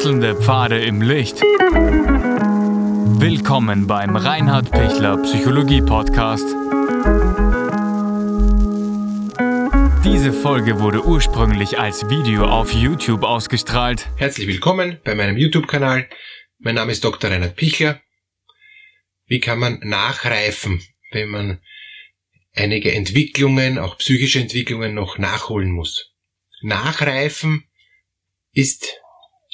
Wechselnde Pfade im Licht. Willkommen beim Reinhard Pichler Psychologie Podcast. Diese Folge wurde ursprünglich als Video auf YouTube ausgestrahlt. Herzlich willkommen bei meinem YouTube-Kanal. Mein Name ist Dr. Reinhard Pichler. Wie kann man nachreifen, wenn man einige Entwicklungen, auch psychische Entwicklungen noch nachholen muss? Nachreifen ist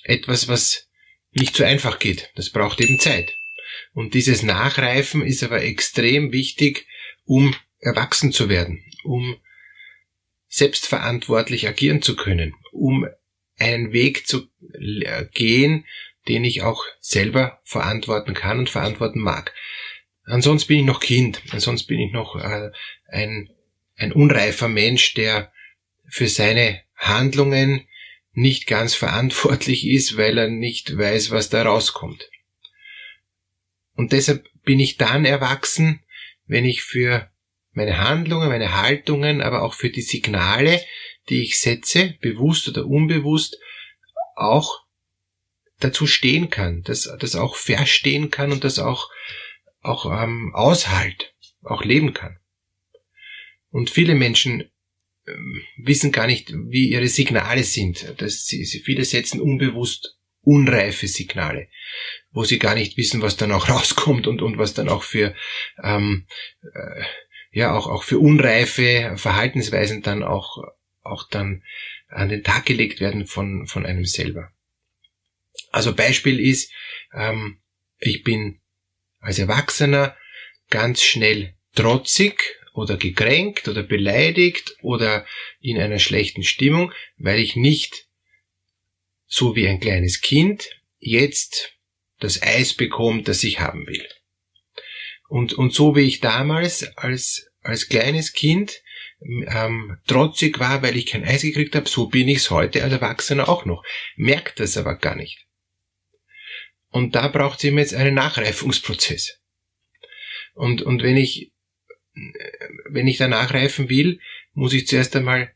etwas, was nicht so einfach geht. Das braucht eben Zeit. Und dieses Nachreifen ist aber extrem wichtig, um erwachsen zu werden, um selbstverantwortlich agieren zu können, um einen Weg zu gehen, den ich auch selber verantworten kann und verantworten mag. Ansonsten bin ich noch Kind, ansonsten bin ich noch äh, ein, ein unreifer Mensch, der für seine Handlungen nicht ganz verantwortlich ist, weil er nicht weiß, was da rauskommt. Und deshalb bin ich dann erwachsen, wenn ich für meine Handlungen, meine Haltungen, aber auch für die Signale, die ich setze, bewusst oder unbewusst, auch dazu stehen kann, dass das auch verstehen kann und das auch auch ähm, aushalt, auch leben kann. Und viele Menschen wissen gar nicht, wie ihre Signale sind. Das, sie, viele setzen unbewusst unreife Signale, wo sie gar nicht wissen, was dann auch rauskommt und, und was dann auch für ähm, äh, ja auch, auch für unreife Verhaltensweisen dann auch, auch dann an den Tag gelegt werden von, von einem selber. Also Beispiel ist, ähm, ich bin als Erwachsener ganz schnell trotzig oder gekränkt oder beleidigt oder in einer schlechten Stimmung, weil ich nicht so wie ein kleines Kind jetzt das Eis bekommt, das ich haben will. Und, und so wie ich damals als, als kleines Kind ähm, trotzig war, weil ich kein Eis gekriegt habe, so bin ich es heute als Erwachsener auch noch. Merkt das aber gar nicht. Und da braucht es eben jetzt einen Nachreifungsprozess. Und, und wenn ich wenn ich danach reifen will, muss ich zuerst einmal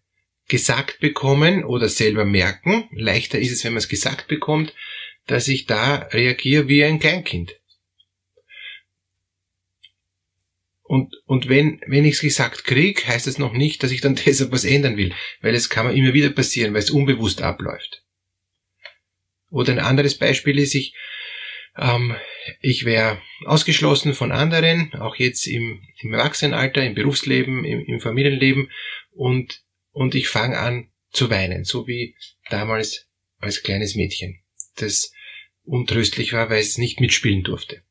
gesagt bekommen oder selber merken. Leichter ist es, wenn man es gesagt bekommt, dass ich da reagiere wie ein Kleinkind. Und, und wenn, wenn ich es gesagt krieg, heißt es noch nicht, dass ich dann deshalb was ändern will, weil es kann mir immer wieder passieren, weil es unbewusst abläuft. Oder ein anderes Beispiel ist, ich, ähm, ich wäre ausgeschlossen von anderen, auch jetzt im, im Erwachsenenalter, im Berufsleben, im, im Familienleben und, und ich fange an zu weinen, so wie damals als kleines Mädchen, das untröstlich war, weil es nicht mitspielen durfte.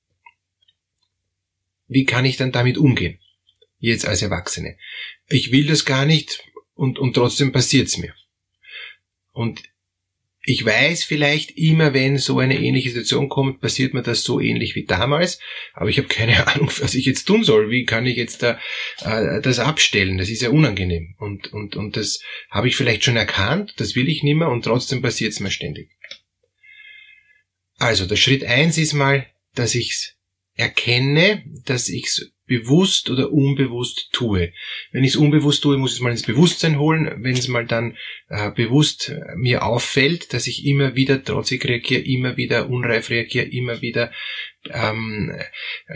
Wie kann ich dann damit umgehen? Jetzt als Erwachsene. Ich will das gar nicht und, und trotzdem passiert's mir. Und ich weiß vielleicht immer, wenn so eine ähnliche Situation kommt, passiert mir das so ähnlich wie damals, aber ich habe keine Ahnung, was ich jetzt tun soll. Wie kann ich jetzt da äh, das abstellen? Das ist ja unangenehm und und und das habe ich vielleicht schon erkannt, das will ich nicht mehr und trotzdem passiert es mir ständig. Also der Schritt eins ist mal, dass ich's erkenne, dass ich's bewusst oder unbewusst tue. Wenn ich es unbewusst tue, muss ich es mal ins Bewusstsein holen. Wenn es mal dann äh, bewusst äh, mir auffällt, dass ich immer wieder trotzig reagiere, immer wieder unreif reagiere, immer wieder ähm,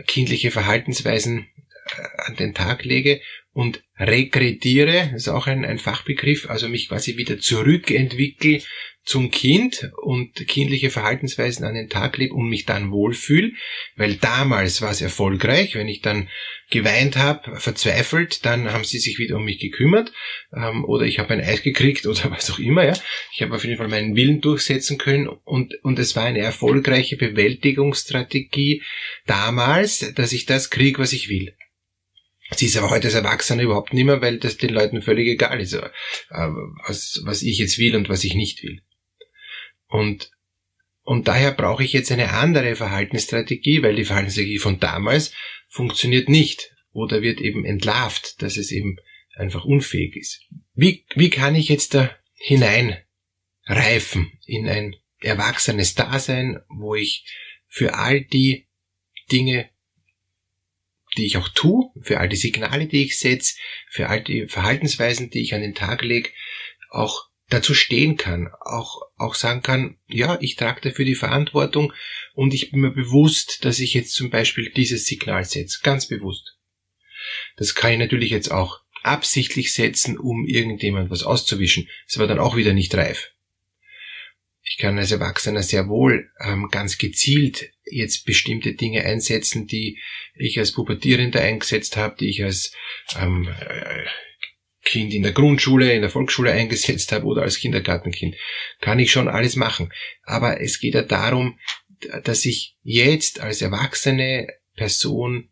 kindliche Verhaltensweisen äh, an den Tag lege und regrediere, ist auch ein, ein Fachbegriff, also mich quasi wieder zurückentwickle zum Kind und kindliche Verhaltensweisen an den Tag lege und mich dann wohlfühle, weil damals war es erfolgreich, wenn ich dann geweint habe, verzweifelt, dann haben sie sich wieder um mich gekümmert ähm, oder ich habe ein Eis gekriegt oder was auch immer. Ja, ich habe auf jeden Fall meinen Willen durchsetzen können und und es war eine erfolgreiche Bewältigungsstrategie damals, dass ich das kriege, was ich will. Sie ist aber heute als Erwachsener überhaupt nicht mehr, weil das den Leuten völlig egal ist, äh, was, was ich jetzt will und was ich nicht will. Und, und daher brauche ich jetzt eine andere Verhaltensstrategie, weil die Verhaltensstrategie von damals funktioniert nicht oder wird eben entlarvt, dass es eben einfach unfähig ist. Wie, wie kann ich jetzt da hineinreifen in ein erwachsenes Dasein, wo ich für all die Dinge, die ich auch tue, für all die Signale, die ich setze, für all die Verhaltensweisen, die ich an den Tag lege, auch dazu stehen kann, auch, auch sagen kann, ja, ich trage dafür die Verantwortung und ich bin mir bewusst, dass ich jetzt zum Beispiel dieses Signal setze, ganz bewusst. Das kann ich natürlich jetzt auch absichtlich setzen, um irgendjemand was auszuwischen. Das war dann auch wieder nicht reif. Ich kann als Erwachsener sehr wohl ähm, ganz gezielt jetzt bestimmte Dinge einsetzen, die ich als Pubertierender eingesetzt habe, die ich als ähm, äh, Kind in der Grundschule, in der Volksschule eingesetzt habe oder als Kindergartenkind. Kann ich schon alles machen. Aber es geht ja darum, dass ich jetzt als erwachsene Person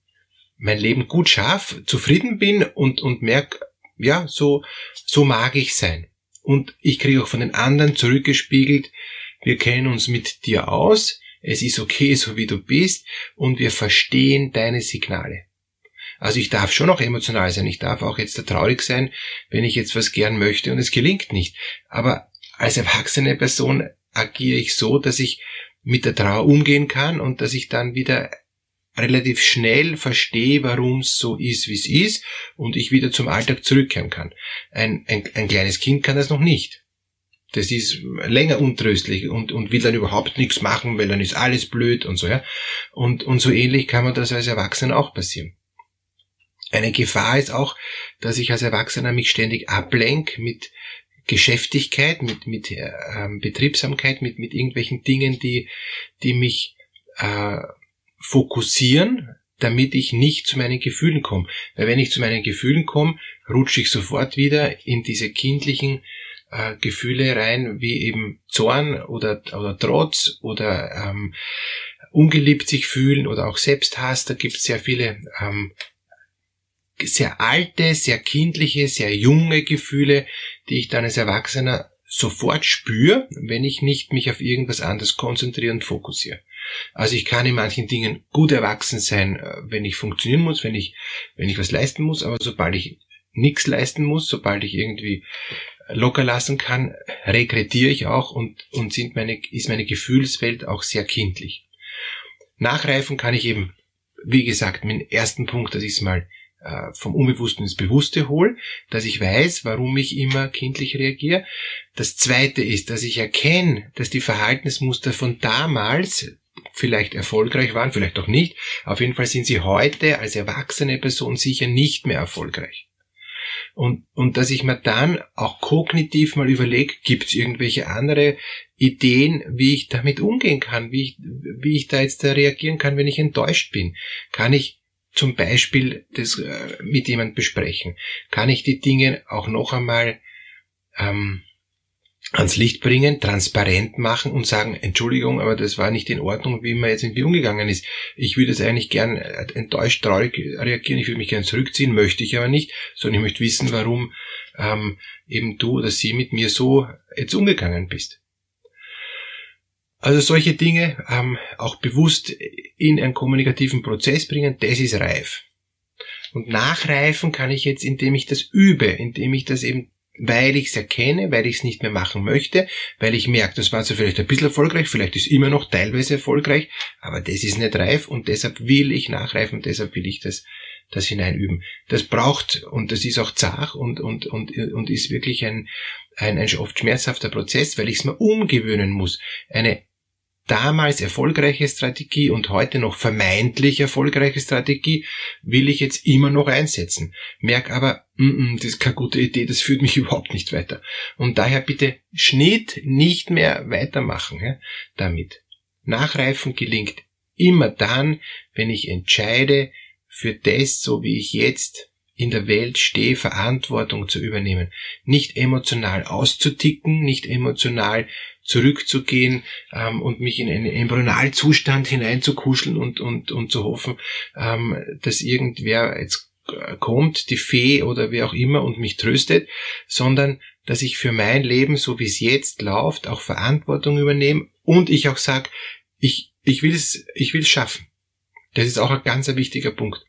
mein Leben gut schaffe, zufrieden bin und, und merke, ja, so, so mag ich sein. Und ich kriege auch von den anderen zurückgespiegelt, wir kennen uns mit dir aus, es ist okay, so wie du bist, und wir verstehen deine Signale. Also ich darf schon auch emotional sein, ich darf auch jetzt traurig sein, wenn ich jetzt was gern möchte und es gelingt nicht. Aber als erwachsene Person agiere ich so, dass ich mit der Trauer umgehen kann und dass ich dann wieder relativ schnell verstehe, warum es so ist, wie es ist und ich wieder zum Alltag zurückkehren kann. Ein, ein, ein kleines Kind kann das noch nicht. Das ist länger untröstlich und, und will dann überhaupt nichts machen, weil dann ist alles blöd und so, ja. Und, und so ähnlich kann man das als Erwachsener auch passieren. Eine Gefahr ist auch, dass ich als Erwachsener mich ständig ablenke mit Geschäftigkeit, mit, mit ähm, Betriebsamkeit, mit, mit irgendwelchen Dingen, die, die mich äh, fokussieren, damit ich nicht zu meinen Gefühlen komme. Weil wenn ich zu meinen Gefühlen komme, rutsche ich sofort wieder in diese kindlichen äh, Gefühle rein, wie eben Zorn oder, oder Trotz oder ähm, ungeliebt sich fühlen oder auch Selbsthass. Da gibt es sehr viele ähm, sehr alte, sehr kindliche, sehr junge Gefühle, die ich dann als Erwachsener sofort spüre, wenn ich nicht mich auf irgendwas anderes konzentriere und fokussiere. Also ich kann in manchen Dingen gut erwachsen sein, äh, wenn ich funktionieren muss, wenn ich, wenn ich was leisten muss, aber sobald ich nichts leisten muss, sobald ich irgendwie locker lassen kann, regrediere ich auch und, und sind meine, ist meine Gefühlswelt auch sehr kindlich. Nachreifen kann ich eben, wie gesagt, mit dem ersten Punkt, dass ich es mal vom Unbewussten ins Bewusste hole, dass ich weiß, warum ich immer kindlich reagiere. Das zweite ist, dass ich erkenne, dass die Verhaltensmuster von damals vielleicht erfolgreich waren, vielleicht auch nicht. Auf jeden Fall sind sie heute als erwachsene Person sicher nicht mehr erfolgreich. Und, und dass ich mir dann auch kognitiv mal überlege, gibt es irgendwelche andere Ideen, wie ich damit umgehen kann, wie ich, wie ich da jetzt reagieren kann, wenn ich enttäuscht bin. Kann ich zum Beispiel das äh, mit jemand besprechen? Kann ich die Dinge auch noch einmal ähm, ans Licht bringen, transparent machen und sagen, Entschuldigung, aber das war nicht in Ordnung, wie man jetzt irgendwie umgegangen ist. Ich würde jetzt eigentlich gern äh, enttäuscht, traurig reagieren, ich würde mich gern zurückziehen, möchte ich aber nicht, sondern ich möchte wissen, warum ähm, eben du oder sie mit mir so jetzt umgegangen bist. Also solche Dinge ähm, auch bewusst in einen kommunikativen Prozess bringen, das ist reif. Und nachreifen kann ich jetzt, indem ich das übe, indem ich das eben, weil ich es erkenne, weil ich es nicht mehr machen möchte, weil ich merke, das war so vielleicht ein bisschen erfolgreich, vielleicht ist immer noch teilweise erfolgreich, aber das ist nicht reif und deshalb will ich nachreifen, deshalb will ich das, das hineinüben. Das braucht, und das ist auch zart und, und, und, und ist wirklich ein, ein, ein oft schmerzhafter Prozess, weil ich es mir umgewöhnen muss. Eine damals erfolgreiche Strategie und heute noch vermeintlich erfolgreiche Strategie will ich jetzt immer noch einsetzen. Merk aber, mm -mm, das ist keine gute Idee, das führt mich überhaupt nicht weiter. Und daher bitte Schnitt nicht mehr weitermachen ja, damit. Nachreifen gelingt immer dann, wenn ich entscheide, für das, so wie ich jetzt in der Welt stehe, Verantwortung zu übernehmen. Nicht emotional auszuticken, nicht emotional zurückzugehen ähm, und mich in einen Embryonalzustand hineinzukuscheln und, und, und zu hoffen, ähm, dass irgendwer jetzt kommt, die Fee oder wer auch immer und mich tröstet, sondern dass ich für mein Leben, so wie es jetzt läuft, auch Verantwortung übernehme und ich auch sage, ich, ich will es ich will's schaffen. Das ist auch ein ganz wichtiger Punkt.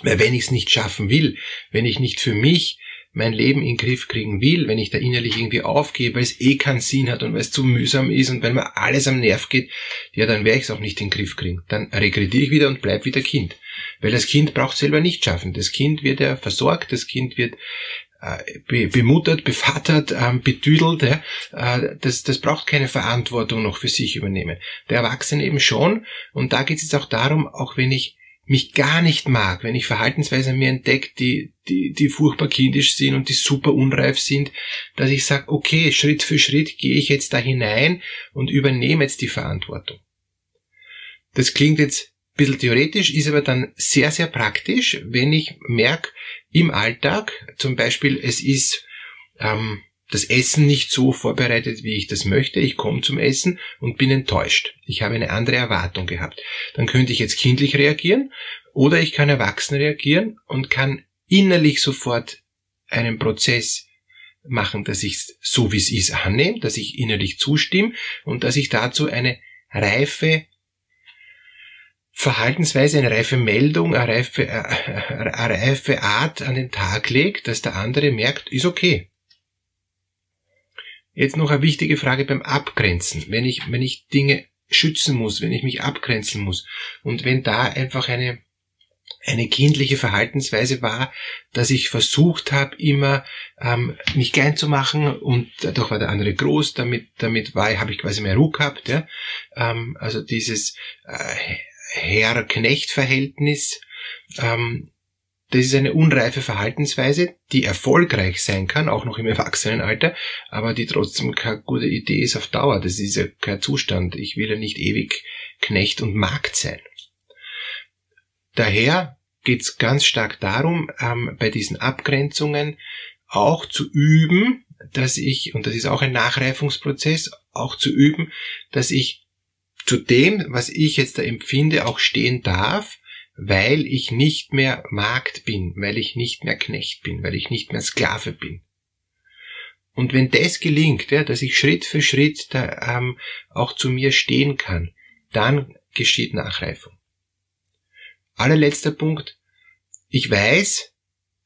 Weil wenn ich es nicht schaffen will, wenn ich nicht für mich mein Leben in den Griff kriegen will, wenn ich da innerlich irgendwie aufgebe, weil es eh keinen Sinn hat und weil es zu mühsam ist und weil mir alles am Nerv geht, ja, dann werde ich es auch nicht in den Griff kriegen. Dann regrediere ich wieder und bleib wieder Kind. Weil das Kind braucht selber nicht schaffen. Das Kind wird ja versorgt, das Kind wird be bemuttert, bevatert, ähm, betüdelt. Ja? Äh, das, das braucht keine Verantwortung noch für sich übernehmen. Der Erwachsene eben schon. Und da geht es jetzt auch darum, auch wenn ich mich gar nicht mag, wenn ich Verhaltensweisen mir entdecke, die, die, die furchtbar kindisch sind und die super unreif sind, dass ich sage, okay, Schritt für Schritt gehe ich jetzt da hinein und übernehme jetzt die Verantwortung. Das klingt jetzt ein bisschen theoretisch, ist aber dann sehr, sehr praktisch, wenn ich merke, im Alltag, zum Beispiel, es ist ähm, das Essen nicht so vorbereitet, wie ich das möchte. Ich komme zum Essen und bin enttäuscht. Ich habe eine andere Erwartung gehabt. Dann könnte ich jetzt kindlich reagieren oder ich kann erwachsen reagieren und kann innerlich sofort einen Prozess machen, dass ich es so wie es ist annehme, dass ich innerlich zustimme und dass ich dazu eine reife Verhaltensweise, eine reife Meldung, eine reife, äh, eine reife Art an den Tag legt, dass der andere merkt, ist okay. Jetzt noch eine wichtige Frage beim Abgrenzen. Wenn ich, wenn ich Dinge schützen muss, wenn ich mich abgrenzen muss und wenn da einfach eine, eine kindliche Verhaltensweise war, dass ich versucht habe, immer ähm, mich klein zu machen und dadurch war der andere groß, damit, damit war, habe ich quasi mehr Ruhe gehabt. Ja? Ähm, also dieses äh, Herr-Knecht-Verhältnis ähm, das ist eine unreife Verhaltensweise, die erfolgreich sein kann, auch noch im Erwachsenenalter, aber die trotzdem keine gute Idee ist auf Dauer. Das ist ja kein Zustand. Ich will ja nicht ewig Knecht und Markt sein. Daher geht es ganz stark darum, ähm, bei diesen Abgrenzungen auch zu üben, dass ich, und das ist auch ein Nachreifungsprozess, auch zu üben, dass ich zu dem, was ich jetzt da empfinde, auch stehen darf, weil ich nicht mehr Magd bin, weil ich nicht mehr Knecht bin, weil ich nicht mehr Sklave bin. Und wenn das gelingt, ja, dass ich Schritt für Schritt da, ähm, auch zu mir stehen kann, dann geschieht Nachreifung. Allerletzter Punkt. Ich weiß,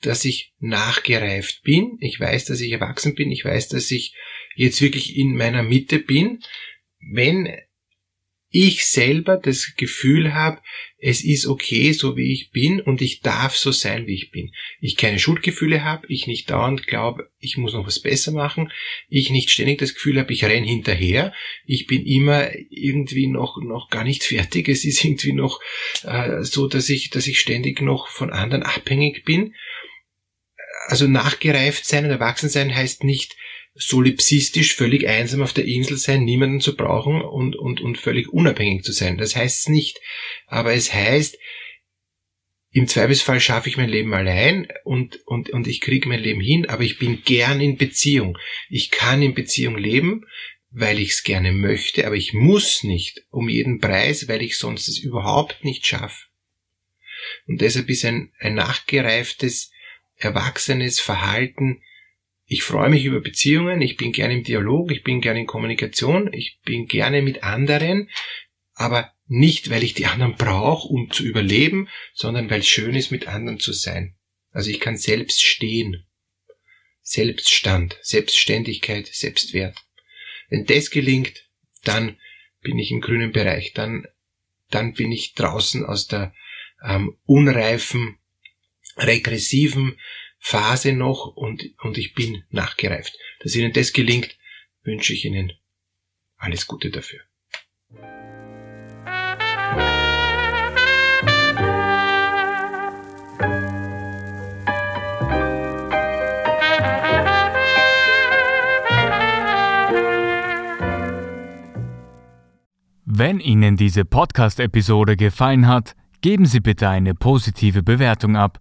dass ich nachgereift bin. Ich weiß, dass ich erwachsen bin. Ich weiß, dass ich jetzt wirklich in meiner Mitte bin. Wenn ich selber das Gefühl habe, es ist okay, so wie ich bin und ich darf so sein, wie ich bin. Ich keine Schuldgefühle habe, ich nicht dauernd glaube, ich muss noch was besser machen, ich nicht ständig das Gefühl habe, ich renn hinterher, ich bin immer irgendwie noch, noch gar nicht fertig, es ist irgendwie noch äh, so, dass ich, dass ich ständig noch von anderen abhängig bin. Also nachgereift sein und erwachsen sein heißt nicht, solipsistisch völlig einsam auf der Insel sein, niemanden zu brauchen und, und, und völlig unabhängig zu sein. Das heißt es nicht. Aber es heißt, im Zweifelsfall schaffe ich mein Leben allein und, und, und ich kriege mein Leben hin, aber ich bin gern in Beziehung. Ich kann in Beziehung leben, weil ich es gerne möchte, aber ich muss nicht um jeden Preis, weil ich sonst es überhaupt nicht schaffe. Und deshalb ist ein, ein nachgereiftes, erwachsenes Verhalten ich freue mich über Beziehungen, ich bin gerne im Dialog, ich bin gerne in Kommunikation, ich bin gerne mit anderen, aber nicht, weil ich die anderen brauche, um zu überleben, sondern weil es schön ist, mit anderen zu sein. Also ich kann selbst stehen. Selbststand, Selbstständigkeit, Selbstwert. Wenn das gelingt, dann bin ich im grünen Bereich, dann, dann bin ich draußen aus der ähm, unreifen, regressiven Phase noch und, und ich bin nachgereift. Dass Ihnen das gelingt, wünsche ich Ihnen alles Gute dafür. Wenn Ihnen diese Podcast-Episode gefallen hat, geben Sie bitte eine positive Bewertung ab.